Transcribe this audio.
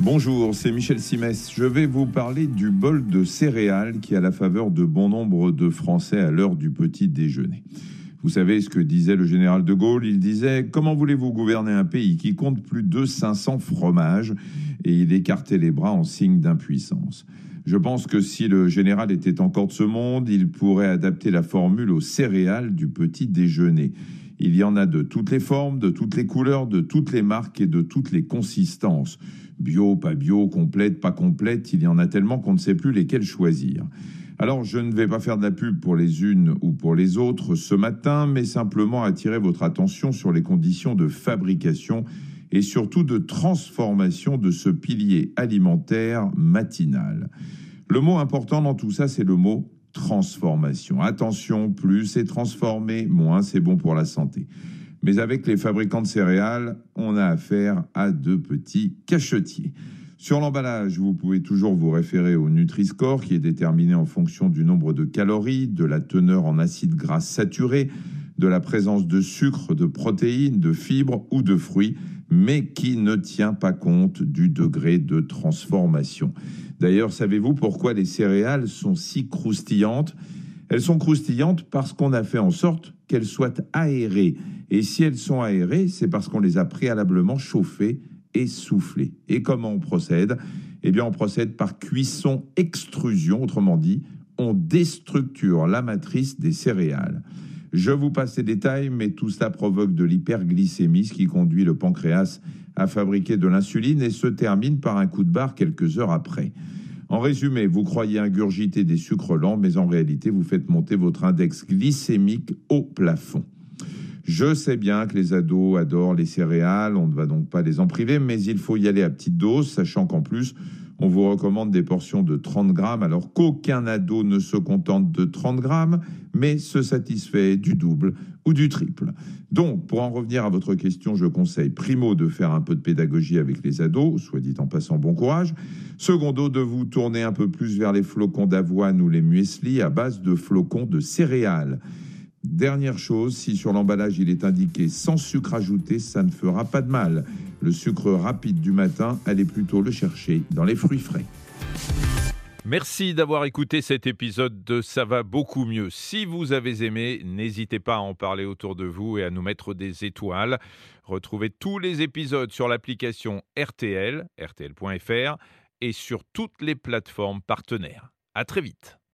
Bonjour, c'est Michel Simès. Je vais vous parler du bol de céréales qui a la faveur de bon nombre de Français à l'heure du petit déjeuner. Vous savez ce que disait le général de Gaulle Il disait Comment voulez-vous gouverner un pays qui compte plus de 500 fromages Et il écartait les bras en signe d'impuissance? Je pense que si le général était encore de ce monde, il pourrait adapter la formule aux céréales du petit déjeuner. Il y en a de toutes les formes, de toutes les couleurs, de toutes les marques et de toutes les consistances. Bio, pas bio, complète, pas complète, il y en a tellement qu'on ne sait plus lesquelles choisir. Alors je ne vais pas faire de la pub pour les unes ou pour les autres ce matin, mais simplement attirer votre attention sur les conditions de fabrication et surtout de transformation de ce pilier alimentaire matinal. Le mot important dans tout ça, c'est le mot transformation. Attention, plus c'est transformé, moins c'est bon pour la santé. Mais avec les fabricants de céréales, on a affaire à de petits cachetiers. Sur l'emballage, vous pouvez toujours vous référer au Nutri-Score qui est déterminé en fonction du nombre de calories, de la teneur en acides gras saturés, de la présence de sucre, de protéines, de fibres ou de fruits, mais qui ne tient pas compte du degré de transformation. D'ailleurs, savez-vous pourquoi les céréales sont si croustillantes? Elles sont croustillantes parce qu'on a fait en sorte qu'elles soient aérées. Et si elles sont aérées, c'est parce qu'on les a préalablement chauffées et soufflées. Et comment on procède? Eh bien, on procède par cuisson-extrusion, autrement dit, on déstructure la matrice des céréales. Je vous passe les détails, mais tout cela provoque de l'hyperglycémie, ce qui conduit le pancréas à fabriquer de l'insuline et se termine par un coup de barre quelques heures après. En résumé, vous croyez ingurgiter des sucres lents, mais en réalité, vous faites monter votre index glycémique au plafond. Je sais bien que les ados adorent les céréales, on ne va donc pas les en priver, mais il faut y aller à petite dose, sachant qu'en plus, on vous recommande des portions de 30 grammes, alors qu'aucun ado ne se contente de 30 grammes, mais se satisfait du double ou du triple. Donc, pour en revenir à votre question, je conseille primo de faire un peu de pédagogie avec les ados, soit dit en passant bon courage. Secondo, de vous tourner un peu plus vers les flocons d'avoine ou les muesli à base de flocons de céréales. Dernière chose, si sur l'emballage il est indiqué sans sucre ajouté, ça ne fera pas de mal. Le sucre rapide du matin, allez plutôt le chercher dans les fruits frais. Merci d'avoir écouté cet épisode de Ça va beaucoup mieux. Si vous avez aimé, n'hésitez pas à en parler autour de vous et à nous mettre des étoiles. Retrouvez tous les épisodes sur l'application RTL, rtl.fr et sur toutes les plateformes partenaires. À très vite.